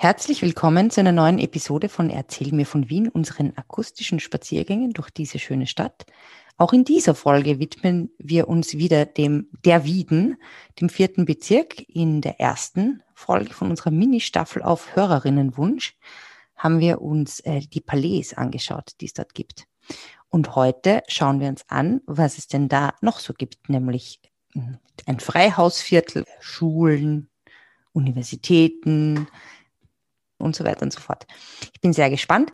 Herzlich willkommen zu einer neuen Episode von Erzähl mir von Wien, unseren akustischen Spaziergängen durch diese schöne Stadt. Auch in dieser Folge widmen wir uns wieder dem der Wieden, dem vierten Bezirk. In der ersten Folge von unserer Mini-Staffel auf Hörerinnenwunsch haben wir uns äh, die Palais angeschaut, die es dort gibt. Und heute schauen wir uns an, was es denn da noch so gibt, nämlich hm, ein Freihausviertel, Schulen, Universitäten, und so weiter und so fort. Ich bin sehr gespannt.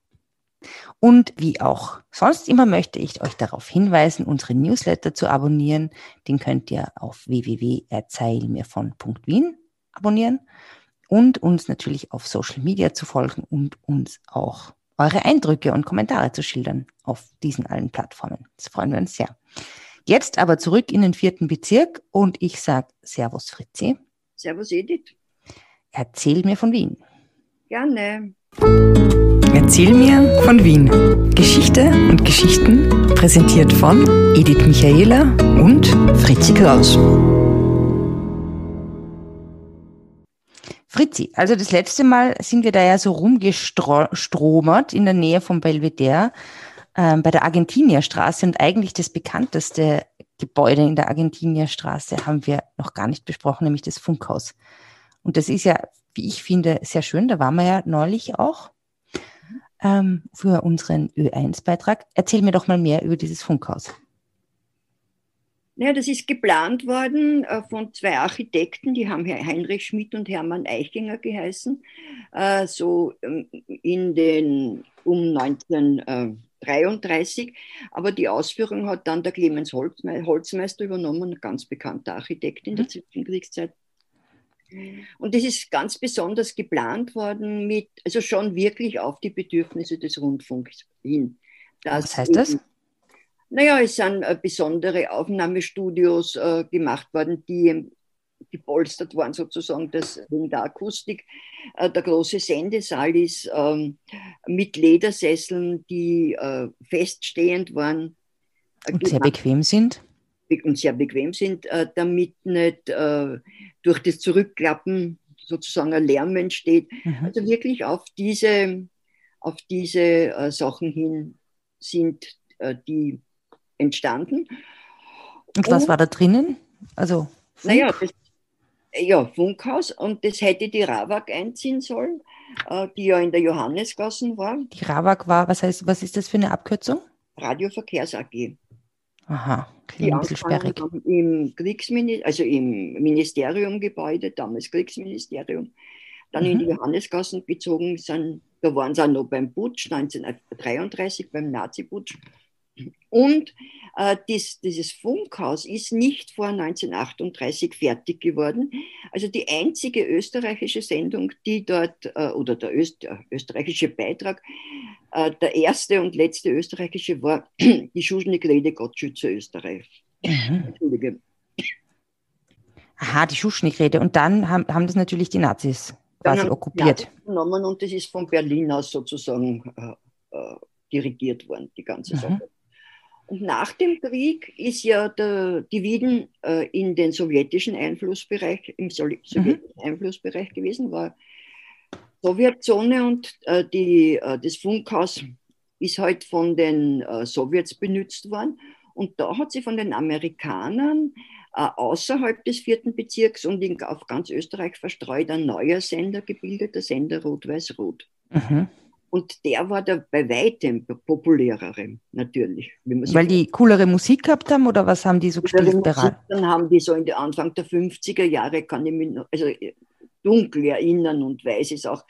Und wie auch sonst immer möchte ich euch darauf hinweisen, unsere Newsletter zu abonnieren. Den könnt ihr auf www.erzählmirvon.wien abonnieren und uns natürlich auf Social Media zu folgen und uns auch eure Eindrücke und Kommentare zu schildern auf diesen allen Plattformen. Das freuen wir uns sehr. Jetzt aber zurück in den vierten Bezirk und ich sage Servus Fritzi. Servus Edith. Erzähl mir von Wien. Gerne. Erzähl mir von Wien. Geschichte und Geschichten präsentiert von Edith Michaela und Fritzi Kraus. Fritzi, also das letzte Mal sind wir da ja so rumgestromert in der Nähe vom Belvedere äh, bei der Argentinierstraße und eigentlich das bekannteste Gebäude in der Argentinierstraße haben wir noch gar nicht besprochen, nämlich das Funkhaus. Und das ist ja wie ich finde, sehr schön. Da waren wir ja neulich auch ähm, für unseren Ö1-Beitrag. Erzähl mir doch mal mehr über dieses Funkhaus. Ja, das ist geplant worden äh, von zwei Architekten, die haben Heinrich Schmidt und Hermann Eichinger geheißen, äh, so ähm, in den um 1933. Aber die Ausführung hat dann der Clemens Holzmeister übernommen, ein ganz bekannter Architekt in der mhm. Zwischenkriegszeit. Und das ist ganz besonders geplant worden mit, also schon wirklich auf die Bedürfnisse des Rundfunks hin. Was heißt das? Naja, es sind äh, besondere Aufnahmestudios äh, gemacht worden, die gepolstert waren sozusagen das, wegen der Akustik. Äh, der große Sendesaal ist ähm, mit Ledersesseln, die äh, feststehend waren. Äh, und sehr bequem sind? Und sehr bequem sind, äh, damit nicht durch das Zurückklappen sozusagen ein Lärm entsteht. Mhm. Also wirklich auf diese, auf diese äh, Sachen hin sind äh, die entstanden. Und was Und, war da drinnen? Also Funk? Naja, das, ja, Funkhaus und das hätte die Rawak einziehen sollen, äh, die ja in der Johannesgassen war. Die Rawak war, was heißt, was ist das für eine Abkürzung? Radioverkehrs AG. Aha, klingt ein bisschen sperrig. Im Kriegsministerium, also im Ministeriumgebäude, damals Kriegsministerium, dann mhm. in die Johannesgassen gezogen sind. Da waren sie auch noch beim Putsch 1933, beim Nazi-Putsch. Und äh, dies, dieses Funkhaus ist nicht vor 1938 fertig geworden. Also die einzige österreichische Sendung, die dort, äh, oder der, Öst, der österreichische Beitrag, äh, der erste und letzte österreichische war die Schuschnigk-Rede Gott schütze Österreich. Mhm. Entschuldige. Aha, die Schuschnigk-Rede. Und dann haben, haben das natürlich die Nazis quasi okkupiert. Genommen und das ist von Berlin aus sozusagen äh, äh, dirigiert worden, die ganze mhm. Und nach dem Krieg ist ja der, die Wieden äh, in den sowjetischen Einflussbereich, im mhm. sowjetischen mhm. Einflussbereich gewesen, war Sowjetzone und äh, die, äh, das Funkhaus ist halt von den äh, Sowjets benutzt worden. Und da hat sie von den Amerikanern äh, außerhalb des vierten Bezirks und in, auf ganz Österreich verstreut ein neuer Sender gebildet, der Sender Rot-Weiß-Rot. Mhm. Und der war der bei weitem populärere, natürlich. Weil die coolere Musik gehabt haben oder was haben die so gespielt? Musik, dann haben die so in der Anfang der 50er Jahre, kann ich mich noch, also dunkel erinnern und weiß es auch.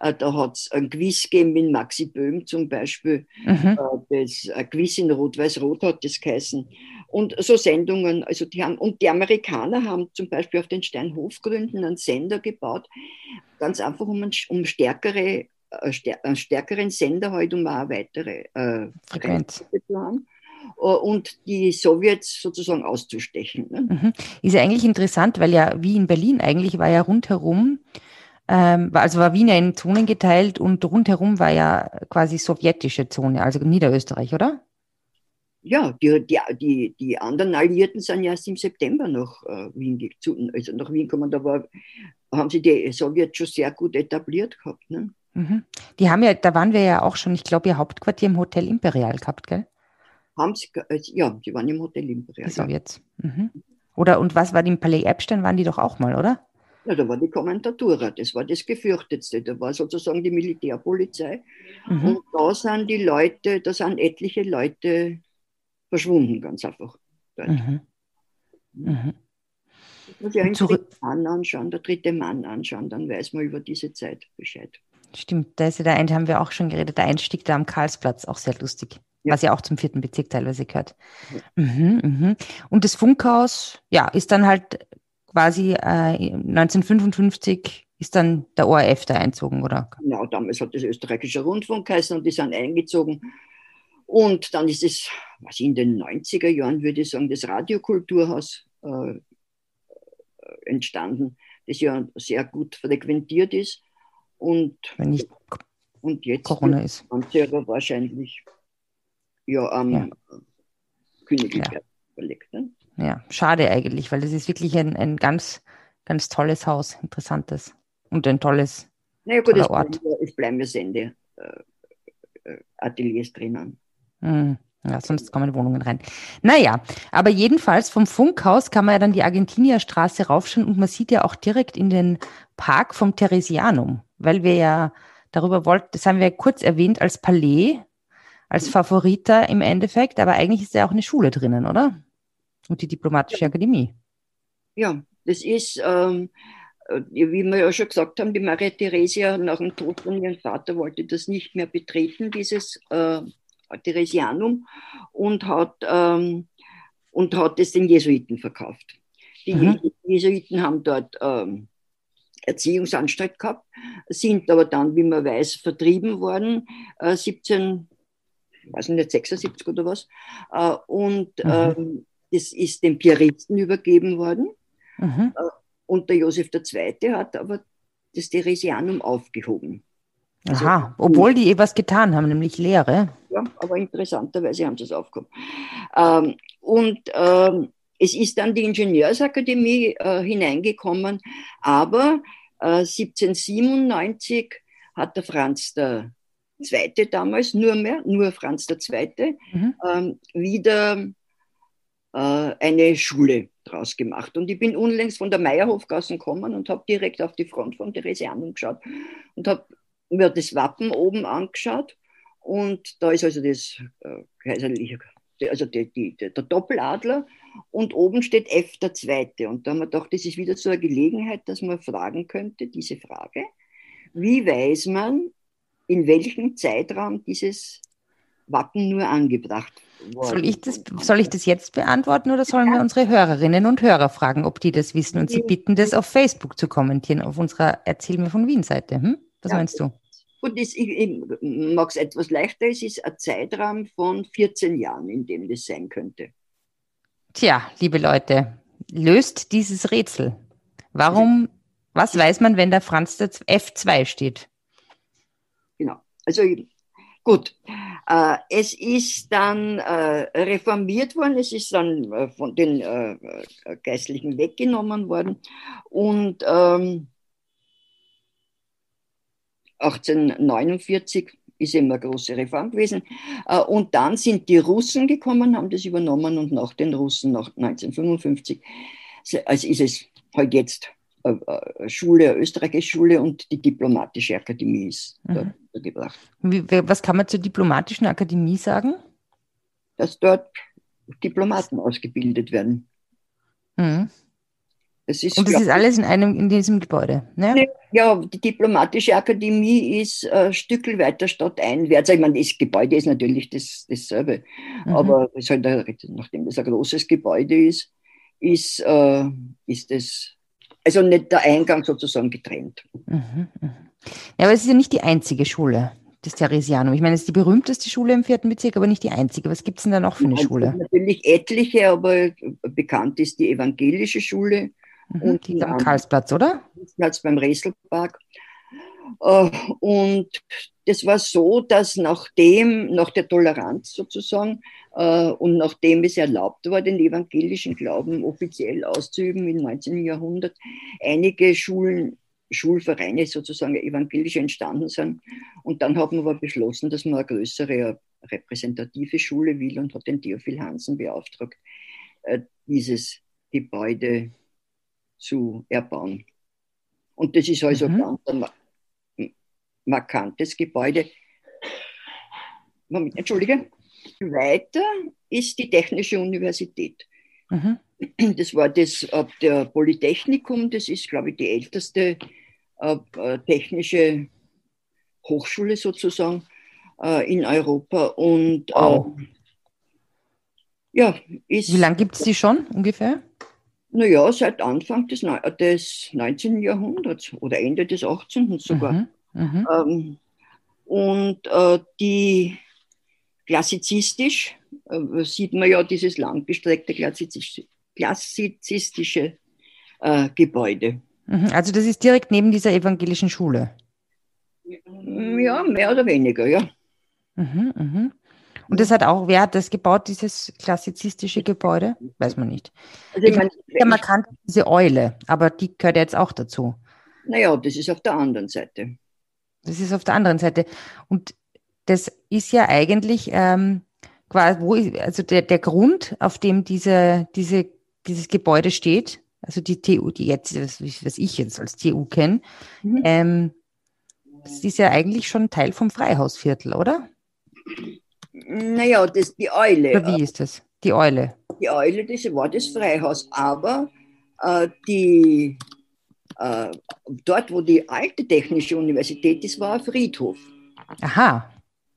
Äh, da hat es ein Quiz gegeben mit Maxi Böhm zum Beispiel. Mhm. Äh, das ein Quiz in Rot-Weiß-Rot hat das geheißen. Und so Sendungen, also die haben, und die Amerikaner haben zum Beispiel auf den Steinhofgründen einen Sender gebaut, ganz einfach um, um stärkere, äh, einen stärkeren Sender halt, um auch weitere äh, Frequenz zu haben. Äh, und die Sowjets sozusagen auszustechen. Ne? Mhm. Ist ja eigentlich interessant, weil ja wie in Berlin eigentlich war ja rundherum, ähm, also war Wien ja in Zonen geteilt und rundherum war ja quasi sowjetische Zone, also Niederösterreich, oder? Ja, die, die, die, die anderen Alliierten sind ja erst im September nach äh, Wien also nach Wien gekommen. Da war haben sie die Sowjets schon sehr gut etabliert gehabt. Ne? Mhm. Die haben ja, da waren wir ja auch schon, ich glaube, ihr Hauptquartier im Hotel Imperial gehabt, gell? Haben sie, äh, ja, die waren im Hotel Imperial. Die Sowjets. Mhm. Oder und was war die im Palais Epstein, waren die doch auch mal, oder? Ja, da war die Kommentatura, das war das Gefürchtetste, da war sozusagen die Militärpolizei. Mhm. Und da sind die Leute, da sind etliche Leute verschwunden, ganz einfach. Mhm. Mhm. Muss ja einen dritten Mann anschauen, der dritte Mann anschauen, dann weiß man über diese Zeit Bescheid. Stimmt, da ist ja der eine, haben wir auch schon geredet, der Einstieg da am Karlsplatz, auch sehr lustig. Ja. Was ja auch zum vierten Bezirk teilweise gehört. Mhm, mhm. Und das Funkhaus, ja, ist dann halt quasi äh, 1955 ist dann der ORF da einzogen, oder? Genau, damals hat das österreichische Rundfunk geheißen und die sind eingezogen. Und dann ist es, was in den 90er Jahren, würde ich sagen, das Radiokulturhaus äh, entstanden, das ja sehr gut frequentiert ist. Und, Wenn nicht und jetzt Corona ist. aber wahrscheinlich ja am ja. Königlichen ja. verlegt. Ne? Ja, schade eigentlich, weil das ist wirklich ein, ein ganz, ganz tolles Haus, interessantes und ein tolles naja, gut, es Ort. Bleiben, es bleiben ja Sende äh, äh, Ateliers drinnen. Mhm. Ja, sonst kommen Wohnungen rein. Naja, aber jedenfalls vom Funkhaus kann man ja dann die Argentinierstraße raufschauen und man sieht ja auch direkt in den Park vom Theresianum, weil wir ja darüber wollten, das haben wir kurz erwähnt als Palais, als Favorita im Endeffekt, aber eigentlich ist ja auch eine Schule drinnen, oder? Und die Diplomatische ja. Akademie. Ja, das ist, ähm, äh, wie wir ja schon gesagt haben, die Maria Theresia nach dem Tod von ihrem Vater wollte das nicht mehr betreten, dieses äh, Theresianum und hat, ähm, und hat es den Jesuiten verkauft. Die mhm. Jesuiten haben dort ähm, Erziehungsanstalt gehabt, sind aber dann, wie man weiß, vertrieben worden, äh, 17, weiß nicht, 76 oder was. Äh, und mhm. ähm, das ist den Pieristen übergeben worden. Mhm. Äh, und der Josef II. hat aber das Theresianum aufgehoben. Also, Aha, obwohl die eh was getan haben, nämlich Lehre. Ja, aber interessanterweise haben sie es aufgehoben. Ähm, und ähm, es ist dann die Ingenieursakademie äh, hineingekommen, aber äh, 1797 hat der Franz der Zweite damals nur mehr, nur Franz der Zweite, mhm. ähm, wieder äh, eine Schule draus gemacht. Und ich bin unlängst von der Meierhofgasse gekommen und habe direkt auf die Front von Theresianum geschaut und habe mir das Wappen oben angeschaut und da ist also das äh, kaiserliche, also die, die, der Doppeladler und oben steht F der Zweite. Und da haben wir gedacht, das ist wieder so eine Gelegenheit, dass man fragen könnte, diese Frage, wie weiß man, in welchem Zeitraum dieses Wappen nur angebracht wurde? Soll ich das, soll ich das jetzt beantworten oder sollen wir unsere Hörerinnen und Hörer fragen, ob die das wissen und sie bitten, das auf Facebook zu kommentieren, auf unserer Erzähl mir von Wien-Seite? Hm? Was ja, meinst du? Gut, ich, mag es etwas leichter. Es ist ein Zeitraum von 14 Jahren, in dem das sein könnte. Tja, liebe Leute, löst dieses Rätsel. Warum, was weiß man, wenn da Franz der F2 steht? Genau. Also gut. Äh, es ist dann äh, reformiert worden, es ist dann äh, von den Geistlichen weggenommen worden und ähm, 1849 ist immer eine große Reform gewesen. Äh, und dann sind die Russen gekommen, haben das übernommen und nach den Russen, nach 1955, also ist es halt jetzt eine Schule, eine österreichische Schule und die Diplomatische Akademie ist mhm. dort gebracht. Was kann man zur Diplomatischen Akademie sagen? Dass dort Diplomaten ausgebildet werden. Mhm. Und das ist alles in einem in diesem Gebäude. Ne? Ja, die Diplomatische Akademie ist ein Stückel weiter stadteinwärts. Ich meine, das Gebäude ist natürlich das, dasselbe. Mhm. Aber das halt nachdem das ein großes Gebäude ist, ist, äh, ist das also nicht der Eingang sozusagen getrennt. Mhm, mh. Ja, aber es ist ja nicht die einzige Schule das Theresianum. Ich meine, es ist die berühmteste Schule im vierten Bezirk, aber nicht die einzige. Was gibt es denn da noch für eine ja, Schule? Natürlich etliche, aber bekannt ist die evangelische Schule. Mhm, und die am Karlsplatz, oder? Platz beim Räselpark. Äh, und das war so, dass nachdem, nach der Toleranz sozusagen äh, und nachdem es erlaubt war, den evangelischen Glauben offiziell auszuüben im 19. Jahrhundert, einige Schulen, Schulvereine sozusagen evangelisch entstanden sind. Und dann hat man aber beschlossen, dass man eine größere repräsentative Schule will und hat den Theophil Hansen beauftragt, äh, dieses Gebäude zu erbauen. Und das ist also mhm. ganz ein markantes Gebäude. Moment, entschuldige. Weiter ist die Technische Universität. Mhm. Das war das der Polytechnikum, das ist, glaube ich, die älteste äh, technische Hochschule sozusagen äh, in Europa. Und wow. äh, ja, ist. Wie lange gibt es die schon ungefähr? Naja, seit Anfang des, des 19. Jahrhunderts oder Ende des 18. sogar. Mhm, mhm. ähm, und äh, die klassizistisch äh, sieht man ja dieses langgestreckte klassizistische, klassizistische äh, Gebäude. Mhm, also das ist direkt neben dieser evangelischen Schule. Ja, mehr oder weniger, ja. Mhm, mhm. Und das hat auch, wer hat das gebaut, dieses klassizistische Gebäude? Weiß man nicht. Also ich, meine, ja, man kann diese Eule, aber die gehört jetzt auch dazu. Naja, das ist auf der anderen Seite. Das ist auf der anderen Seite. Und das ist ja eigentlich ähm, quasi, wo also der, der Grund, auf dem diese, diese, dieses Gebäude steht, also die TU, die jetzt, was, was ich jetzt als TU kenne, mhm. ähm, das ist ja eigentlich schon Teil vom Freihausviertel, oder? Naja, das, die Eule. Oder wie ist das? Die Eule. Die Eule, das war das Freihaus. Aber äh, die, äh, dort, wo die alte Technische Universität ist, war ein Friedhof. Aha.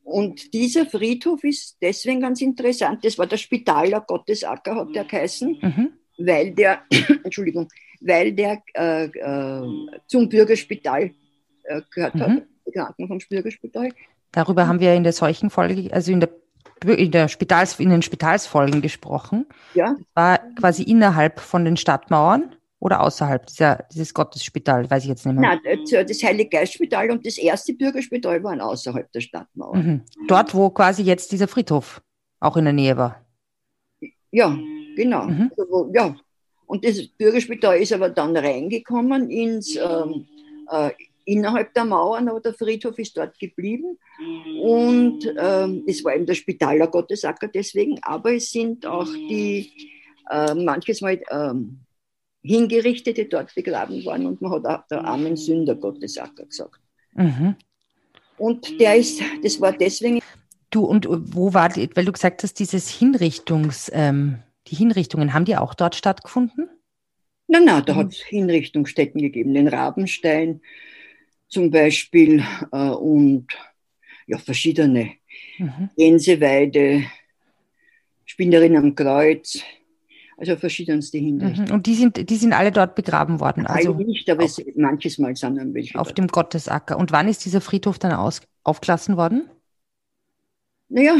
Und dieser Friedhof ist deswegen ganz interessant. Das war der Spitaler Gottesacker, hat der geheißen, mhm. weil der, Entschuldigung, weil der äh, äh, zum Bürgerspital äh, gehört mhm. hat, die Kranken vom Bürgerspital. Darüber haben wir in der Seuchenfolge, also in der in der Spitals, in den Spitalsfolgen gesprochen. Ja. Das war quasi innerhalb von den Stadtmauern oder außerhalb dieser, dieses Gottesspital, weiß ich jetzt nicht mehr. Nein, das Heiliggeistspital und das erste Bürgerspital waren außerhalb der Stadtmauer. Mhm. Dort, wo quasi jetzt dieser Friedhof auch in der Nähe war. Ja, genau. Mhm. Also, ja. Und das Bürgerspital ist aber dann reingekommen ins, ähm, äh, innerhalb der Mauern, aber der Friedhof ist dort geblieben. Und ähm, es war eben der Spitaler Gottesacker deswegen, aber es sind auch die äh, manches Mal ähm, Hingerichtete dort begraben worden und man hat auch der armen Sünder Gottesacker gesagt. Mhm. Und der ist, das war deswegen. Du, und wo war, die, weil du gesagt hast, dieses Hinrichtungs, ähm, die Hinrichtungen, haben die auch dort stattgefunden? Nein, nein, da mhm. hat es Hinrichtungsstätten gegeben, den Rabenstein, zum Beispiel äh, und ja, verschiedene. Mhm. Gänseweide, Spinnerin am Kreuz, also verschiedenste Hinrichtungen. Mhm. Und die sind, die sind alle dort begraben worden? Also alle nicht, aber es, manches Mal sind dann welche. Auf dort. dem Gottesacker. Und wann ist dieser Friedhof dann aus, aufgelassen worden? Naja,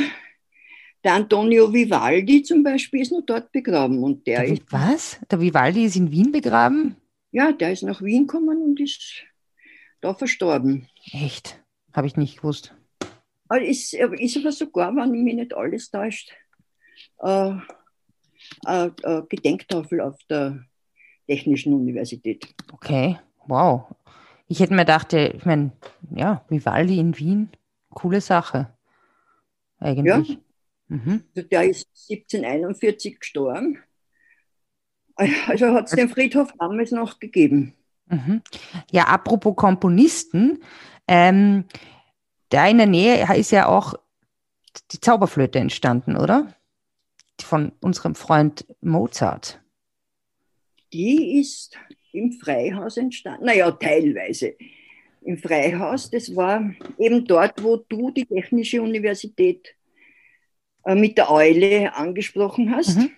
der Antonio Vivaldi zum Beispiel ist noch dort begraben. Und der, der ist, was? Der Vivaldi ist in Wien begraben? Ja, der ist nach Wien gekommen und ist da verstorben. Echt? Habe ich nicht gewusst. Also ist, ist aber sogar, wenn mich nicht alles täuscht, äh, äh, äh, Gedenktafel auf der Technischen Universität. Okay, wow. Ich hätte mir gedacht, ich meine, ja, Vivaldi in Wien, coole Sache. Eigentlich. Ja. Mhm. Also der ist 1741 gestorben. Also hat es den Friedhof damals noch gegeben. Mhm. Ja, apropos Komponisten, ähm, da in der Nähe ist ja auch die Zauberflöte entstanden, oder? Von unserem Freund Mozart. Die ist im Freihaus entstanden, naja, teilweise. Im Freihaus, das war eben dort, wo du die Technische Universität äh, mit der Eule angesprochen hast. Mhm.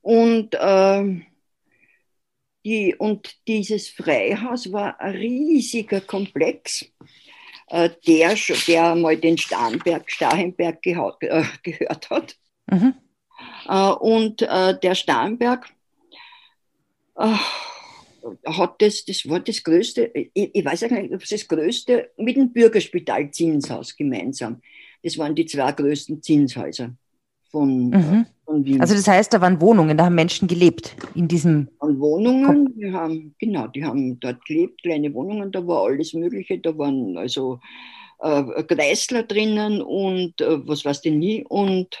Und äh, die, und dieses Freihaus war ein riesiger Komplex, äh, der, der mal den Starnberg, Starhenberg gehaut, äh, gehört hat. Mhm. Äh, und äh, der Starnberg, äh, hat das, das war das größte, ich, ich weiß auch nicht, ob es das größte mit dem Bürgerspital Zinshaus gemeinsam. Das waren die zwei größten Zinshäuser von, Mhm. von. Also das heißt, da waren Wohnungen, da haben Menschen gelebt in diesem. an Wohnungen, die haben, genau, die haben dort gelebt, kleine Wohnungen, da war alles Mögliche, da waren also äh, Kreisler drinnen und äh, was weiß ich nie. Und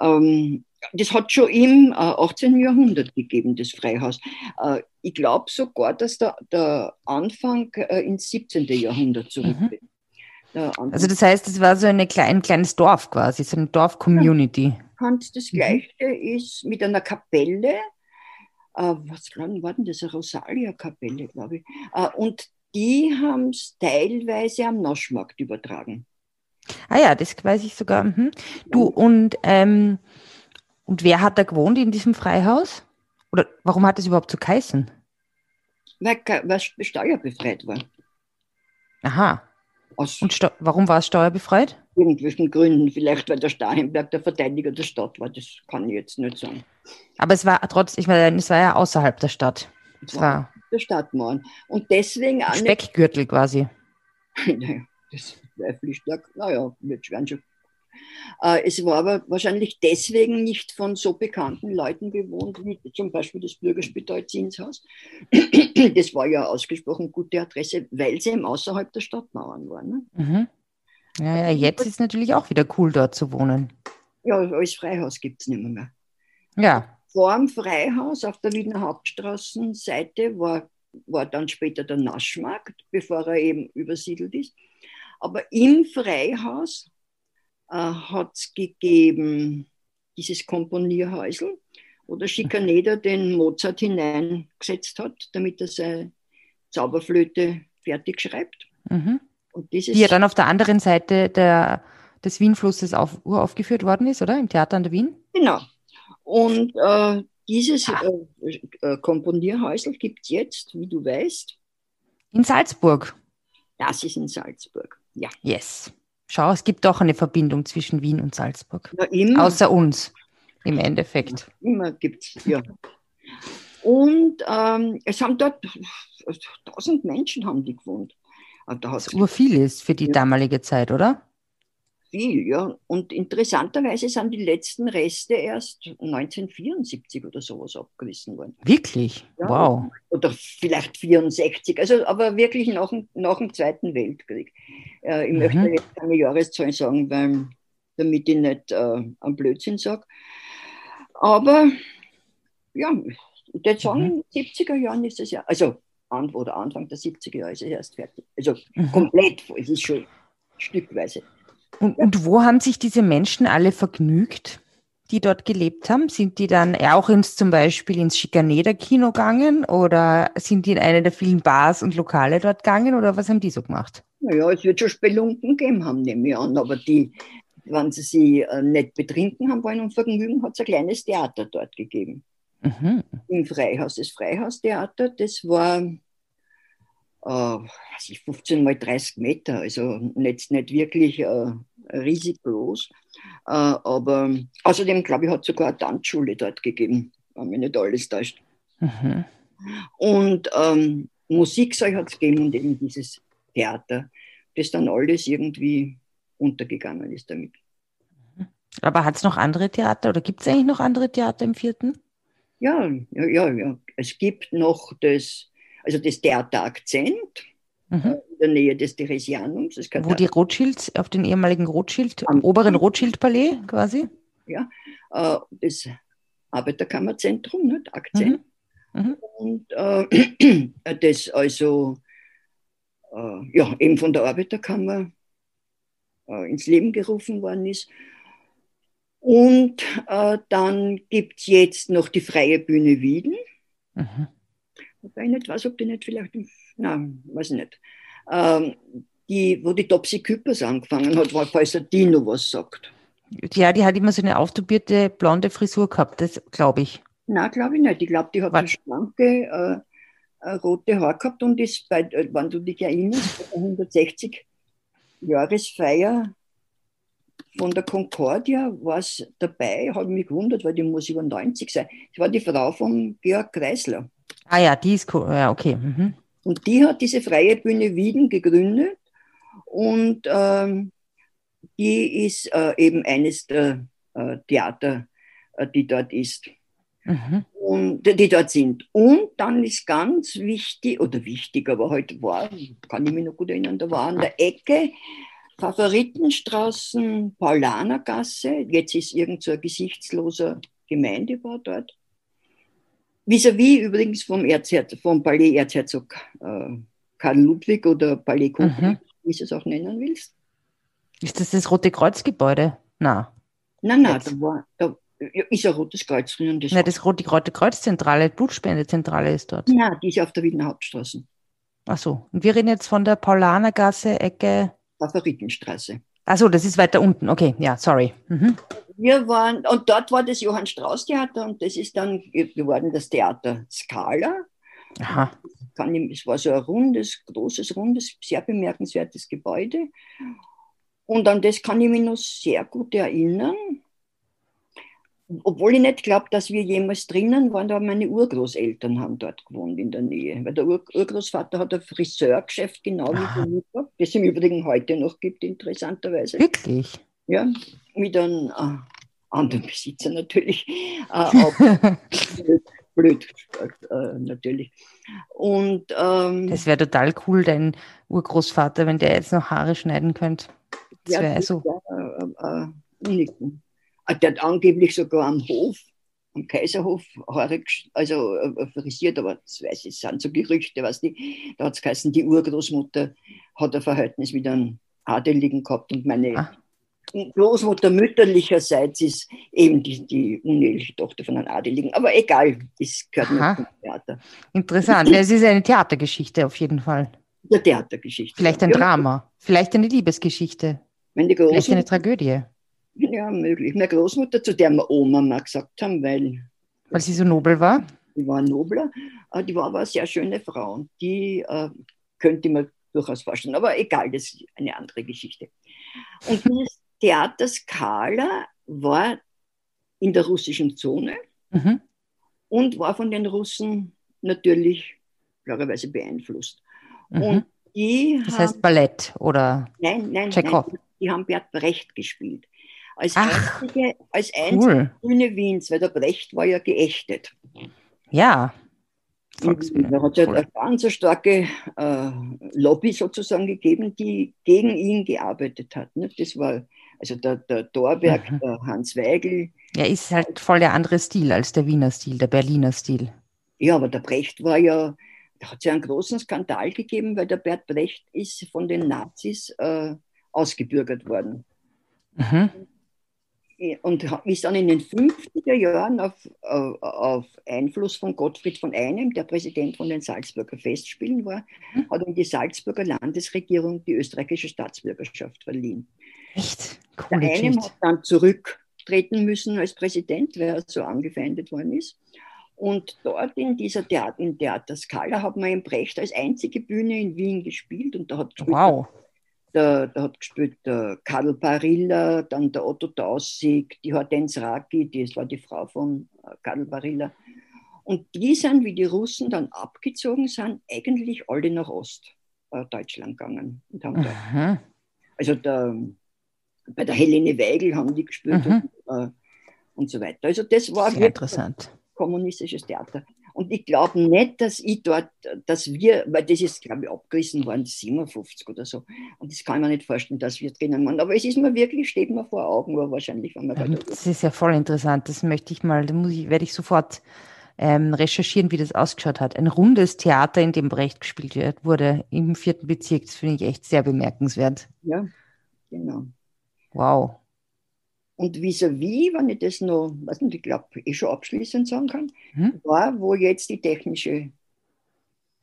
ähm, das hat schon im äh, 18. Jahrhundert gegeben, das Freihaus. Äh, ich glaube sogar, dass der, der Anfang äh, ins 17. Jahrhundert zurückgeht. Der Anfang- Also das heißt, es war so eine klein, ein kleines Dorf quasi, so eine Dorf-Community. Hans, das. Gleiche ist mit einer Kapelle, äh, was glaub, war denn das, eine Rosalia-Kapelle, glaube ich. Äh, und die haben es teilweise am Naschmarkt übertragen. Ah ja, das weiß ich sogar. Mhm. Du, und, ähm, und wer hat da gewohnt in diesem Freihaus? Oder warum hat es überhaupt so geheißen? Weil, weil es steuerbefreit war. Aha. Aus Und warum war es steuerbefreit? irgendwelchen Gründen. Vielleicht, weil der Starhemberg der Verteidiger der Stadt war. Das kann ich jetzt nicht sagen. Aber es war trotz, ich meine, es war ja außerhalb der Stadt. Es war der Stadtmauern. Und deswegen Speckgürtel quasi. Naja, das zweifle ich stark. Naja, wird schwer schon. Äh, es war aber wahrscheinlich deswegen nicht von so bekannten Leuten bewohnt, wie zum Beispiel das Bürgerspital Zinshaus. Das war ja ausgesprochen gute Adresse, weil sie eben außerhalb der Stadtmauern waren. Ne? Mhm. Ja, ja, jetzt ist natürlich auch wieder cool, dort zu wohnen. Ja, als Freihaus gibt es nicht mehr, mehr. Ja. Vor dem Freihaus auf der Wiener Hauptstraßenseite war, war dann später der Naschmarkt, bevor er eben übersiedelt ist. Aber im Freihaus äh, hat es gegeben dieses Komponierhäusl, wo der Schikaneder den Mozart hineingesetzt hat, damit er seine Zauberflöte fertig schreibt. Mhm. Und dieses Die ja dann auf der anderen Seite der, des Wienflusses auf, uraufgeführt worden ist, oder? Im Theater an der Wien? Genau. Und äh, dieses äh, äh, Komponierhäusl gibt es jetzt, wie du weißt, In Salzburg. das ist in Salzburg. Ja, Yes. Schau, es gibt doch eine Verbindung zwischen Wien und Salzburg. ja Außer uns, im Endeffekt. immer gibt es, ja. Und ähm, es haben dort tausend Menschen haben die gewohnt. Aber da Was urviel ist für die Ja. damalige Zeit, oder? Viel, ja. Und interessanterweise sind die letzten Reste erst 1974 oder sowas abgerissen worden. Wirklich? Ja. Wow. Oder vielleicht 64, also aber wirklich nach, dem- nach dem Zweiten Weltkrieg. Äh, ich Mhm. möchte jetzt keine Jahreszahl sagen, weil, damit ich nicht äh, am Blödsinn sage. Aber ja, würde sagen, in den 70er Jahren ist es ja, also oder Anfang der 70er Jahre ist es erst fertig. Also Mhm. komplett, es ist schon stückweise. Und, und wo haben sich diese Menschen alle vergnügt, die dort gelebt haben? Sind die dann auch ins, zum Beispiel ins Schikaneder-Kino gegangen oder sind die in eine der vielen Bars und Lokale dort gegangen oder was haben die so gemacht? Naja, es wird schon Spelunken gegeben haben, nehme ich an, aber die, wenn sie sie äh, nicht betrinken haben wollen und vergnügen, hat es ein kleines Theater dort gegeben. Mhm. Im Freihaus. Das Freihaustheater, das war äh, weiß ich, 15 mal 30 Meter, also jetzt nicht wirklich äh, riesig groß. Äh, aber außerdem, glaube ich, hat es sogar eine Tanzschule dort gegeben, wenn mich nicht alles täuscht. Mhm. Und ähm, Musiksaal hat es gegeben und eben dieses Theater, das dann alles irgendwie untergegangen ist damit. Aber hat es noch andere Theater oder gibt es eigentlich noch andere Theater im vierten? Ja, ja, ja, ja. Es gibt noch das, also das Theater Akzent Mhm. in der Nähe des Theresianums. Wo die Rothschilds, auf den ehemaligen Rothschild, Am- oberen Rothschild-Palais quasi? äh, das Arbeiterkammerzentrum, nicht? Akzent. Mhm. Und äh, das also äh, ja, eben von der Arbeiterkammer äh, ins Leben gerufen worden ist. Und äh, dann gibt es jetzt noch die Freie Bühne Wieden. Mhm. Wobei ich nicht weiß, ob die nicht vielleicht, nein, weiß ich nicht. Ähm, die, wo die Topsy Küppers angefangen hat, war, falls der Dino was sagt. Ja, die hat immer so eine auftubierte blonde Frisur gehabt, das glaube ich. Nein, glaube ich nicht. Ich glaube, die hat Was? eine schlanke, äh, äh, rote Haar gehabt und ist, bei, äh, wenn du dich erinnerst, bei der 160 Jahresfeier von der Concordia war es dabei, habe mich gewundert, weil die muss über 90 sein. Das war die Frau von Georg Kreisler. Ah ja, die ist cool. Ja, okay. Mhm. Und die hat diese freie Bühne Wieden gegründet und ähm, die ist äh, eben eines der äh, Theater, äh, die dort ist. Mhm. Und die dort sind. Und dann ist ganz wichtig, oder wichtig, aber heute war, kann ich mich noch gut erinnern, da war an der Ecke Favoritenstraßen, Paulanergasse, jetzt ist irgend so ein gesichtsloser Gemeindebau dort. Vis-à-vis -vis übrigens vom, Erzherz vom Palais Erzherzog äh, Karl Ludwig oder Palais Koblenz, mhm. wie du es auch nennen willst. Ist das das Rote Kreuzgebäude? Nein. Nein, nein, da, war, da ist ein Rotes Kreuz drin. Das, nein, das Rote, Rote Kreuzzentrale, Blutspendezentrale ist dort. Nein, die ist auf der Wiener Hauptstraße. Ach so. Und wir reden jetzt von der Paulanergasse, Ecke. Favoritenstraße. Ach so, das ist weiter unten. Okay, ja, sorry. Mhm. Wir waren, und dort war das Johann Strauß Theater und das ist dann geworden das Theater Scala. Aha. Es war so ein rundes, großes, rundes, sehr bemerkenswertes Gebäude. Und an das kann ich mich noch sehr gut erinnern. Obwohl ich nicht glaube, dass wir jemals drinnen waren, aber meine Urgroßeltern haben dort gewohnt in der Nähe. Weil der Ur Urgroßvater hat ein Friseurgeschäft, genau wie der Mutter, das es im Übrigen heute noch gibt, interessanterweise. Wirklich? Ja, mit einem äh, anderen Besitzer natürlich. Äh, blöd, blöd äh, natürlich. Und, ähm, das wäre total cool, dein Urgroßvater, wenn der jetzt noch Haare schneiden könnte. Das ja, wäre so. Wär, äh, äh, Ah, der hat angeblich sogar am Hof, am Kaiserhof, Haare, also äh, frisiert, aber das weiß ich, sind so Gerüchte, was die, da hat es geheißen, die Urgroßmutter hat ein Verhältnis mit einem Adeligen gehabt und meine ah. Großmutter mütterlicherseits ist eben die, die uneheliche Tochter von einem Adeligen. Aber egal, das gehört nicht zum Theater. Interessant. es ist eine Theatergeschichte auf jeden Fall. Eine Theatergeschichte. Vielleicht ein ja. Drama, vielleicht eine Liebesgeschichte. Vielleicht eine Tragödie. Ja, möglich. Meine Großmutter, zu der wir Oma mal gesagt haben, weil. Weil sie so nobel war? Die war nobler. Äh, die war aber eine sehr schöne Frau. Die äh, könnte man durchaus vorstellen. Aber egal, das ist eine andere Geschichte. Und dieses Theater Skala war in der russischen Zone mhm. und war von den Russen natürlich klarerweise beeinflusst. Mhm. Und die das haben, heißt Ballett oder nein, nein, Nein, die haben Bert Brecht gespielt. Als Ach, einzige, als einzige cool. Bühne Wiens, weil der Brecht war ja geächtet. Ja. Da hat es ja eine ganz starke äh, Lobby sozusagen gegeben, die gegen ihn gearbeitet hat. Ne? Das war also der, der Dorberg, mhm. der Hans Weigel. Er ist halt voll der andere Stil als der Wiener Stil, der Berliner Stil. Ja, aber der Brecht war ja, da hat es ja einen großen Skandal gegeben, weil der Bert Brecht ist von den Nazis äh, ausgebürgert worden. Mhm und ist dann in den 50er Jahren auf, auf, auf, Einfluss von Gottfried von Einem, der Präsident von den Salzburger Festspielen war, mhm. hat ihm die Salzburger Landesregierung die österreichische Staatsbürgerschaft verliehen. Echt? Coole der Einem hat dann zurücktreten müssen als Präsident, weil er so angefeindet worden ist. Und dort in dieser Theater, in Theater Scala hat man in Brecht als einzige Bühne in Wien gespielt und da hat wow da, da hat gespielt der Karl Barilla, dann der Otto Taussig, die Hortense Raki, das war die Frau von äh, Karl Barilla. Und die sind, wie die Russen dann abgezogen sind, eigentlich alle nach Ostdeutschland äh, gegangen. Und haben da, also der, bei der Helene Weigel haben die gespielt und, äh, und, so weiter. Also das war Sehr interessant. kommunistisches Theater. Und ich glaube nicht, dass ich dort, dass wir, weil das ist, glaube ich, abgerissen worden, 57 oder so. Und das kann man nicht vorstellen, dass wir drinnen waren. Aber es ist mir wirklich, steht mir vor Augen, aber wahrscheinlich, wenn man ja, Das ist ja voll interessant. Das möchte ich mal, da muss ich, werde ich sofort ähm, recherchieren, wie das ausgeschaut hat. Ein rundes Theater, in dem Brecht gespielt wird, wurde im vierten Bezirk. Das finde ich echt sehr bemerkenswert. Ja, genau. Wow. Und vis-à-vis, wenn ich das noch, was nicht, ich glaube, eh schon abschließend sagen kann, hm? war, wo jetzt die technische,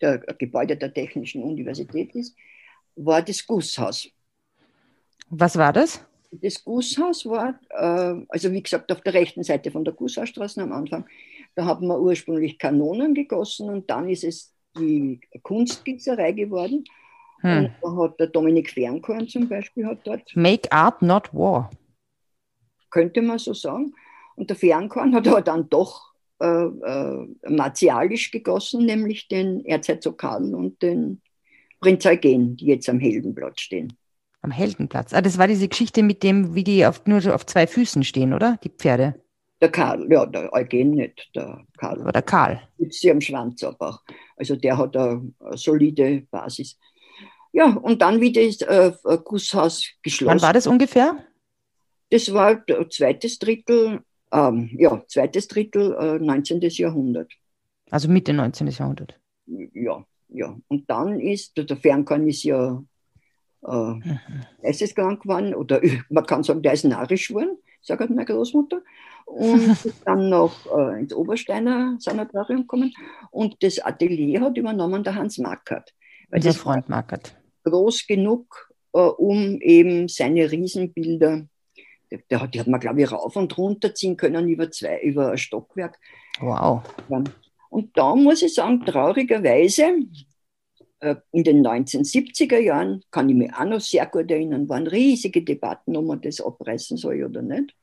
der Gebäude der Technischen Universität ist, war das Gusshaus. Was war das? Das Gusshaus war, äh, also wie gesagt, auf der rechten Seite von der Gusshausstraße am Anfang, da haben wir ursprünglich Kanonen gegossen und dann ist es die Kunstgießerei geworden. Hm. Und da hat der Dominik Fernkorn zum Beispiel hat dort. Make Art, not War könnte man so sagen. Und der Fernkorn hat aber dann doch äh, äh, martialisch gegossen, nämlich den Erzherzog Karl und den Prinz Eugen, die jetzt am Heldenplatz stehen. Am Heldenplatz. Ah, das war diese Geschichte mit dem, wie die auf, nur auf zwei Füßen stehen, oder? Die Pferde. Der Karl, ja, der Eugen nicht, der Karl. Aber der Karl. Sitzt sie am Schwanz aber. Also der hat eine, eine solide Basis. Ja, und dann wieder das äh, Gusshaus geschlossen. Wann war das ungefähr? Das war zweites Drittel, ähm, ja, zweites Drittel äh, 19. Jahrhundert. Also Mitte 19. Jahrhundert. Ja, ja. Und dann ist, der Fernkorn ist ja äh, mhm. geisteskrank geworden, oder man kann sagen, der ist narrisch geworden, sagt meine Großmutter. Und dann noch äh, ins Obersteiner Sanatorium gekommen. Und das Atelier hat übernommen der Hans Mackert. Weil der Freund Mackert. Groß genug, äh, um eben seine Riesenbilder, der, die hat man, glaube ich, rauf und runter ziehen können über zwei, über ein Stockwerk. Wow. Und da muss ich sagen, traurigerweise, äh, in den 1970er Jahren, kann ich mich auch noch sehr gut erinnern, waren riesige Debatten, ob man das abreißen soll oder nicht.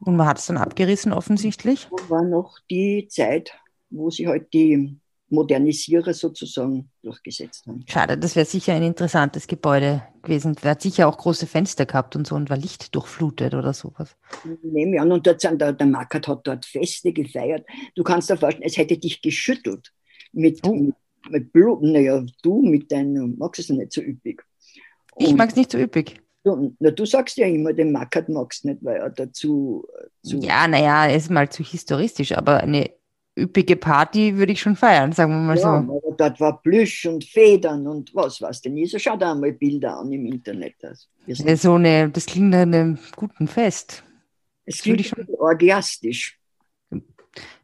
Und man hat es dann abgerissen offensichtlich? Das war noch die Zeit, wo sie halt die Modernisierer sozusagen durchgesetzt haben. Schade, das wäre sicher ein interessantes Gebäude gewesen. Hat sicher auch große Fenster gehabt und so und war Licht durchflutet oder sowas. Nehme an, und dort sind, der, der Markert hat dort Feste gefeiert. Du kannst dir vorstellen, es hätte dich geschüttelt mit, oh. mit, mit Blut. Naja, du mit deinem, magst es nicht so üppig. Und ich mag es nicht so üppig. Du, na, du sagst ja immer, den Markert magst nicht, weil er dazu. Zu ja, naja, er ist mal zu historistisch, aber eine üppige Party würde ich schon feiern, sagen wir mal ja, so. Aber dort war Plüsch und Federn und was was denn ist. Schau da mal Bilder an im Internet. Ja, so eine, das klingt nach einem guten Fest. Es klingt ich schon, orgiastisch.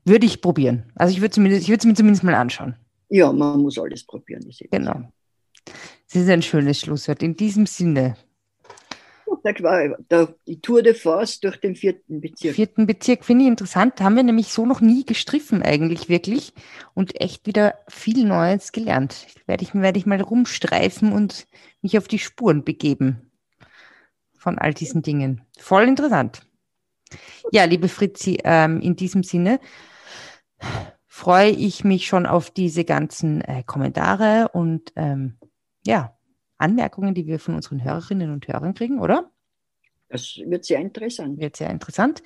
Würde ich probieren. Also ich würde zumindest, ich würde es mir zumindest mal anschauen. Ja, man muss alles probieren. Genau. Das ist ein schönes Schlusswort. In diesem Sinne da war die Tour de Force durch den vierten Bezirk. Vierten Bezirk finde ich interessant. Haben wir nämlich so noch nie gestriffen eigentlich wirklich und echt wieder viel Neues gelernt. Werde ich, werde ich mal rumstreifen und mich auf die Spuren begeben von all diesen Dingen. Voll interessant. Ja, liebe Fritzi, ähm, in diesem Sinne freue ich mich schon auf diese ganzen äh, Kommentare und ähm, ja, Anmerkungen, die wir von unseren Hörerinnen und Hörern kriegen, oder? Das wird sehr interessant. Wird sehr interessant.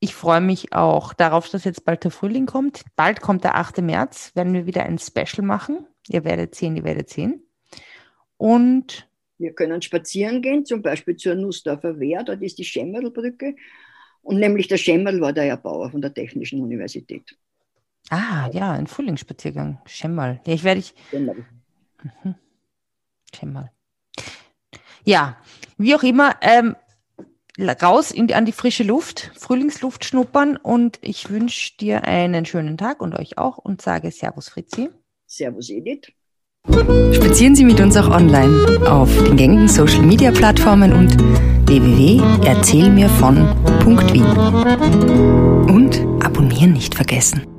Ich freue mich auch darauf, dass jetzt bald der Frühling kommt. Bald kommt der 8. März, werden wir wieder ein Special machen. Ihr werdet sehen, ihr werdet sehen. Und wir können spazieren gehen, zum Beispiel zur Nussdorfer Wehr, dort ist die Schemmerlbrücke. Und nämlich der Schemmerl war der Erbauer von der Technischen Universität. Ah, ja, ein Frühlingsspaziergang. Schemmerl. Ja, ich werde ich. Schemmerl. Mhm. Schemmerl. Ja, wie auch immer, ähm, raus in, an die frische Luft, Frühlingsluft schnuppern und ich wünsche dir einen schönen Tag und euch auch und sage Servus Fritzi. Servus Edith. Spazieren Sie mit uns auch online auf den gängigen Social Media Plattformen und www.erzählmirvon.wien. Und abonnieren nicht vergessen.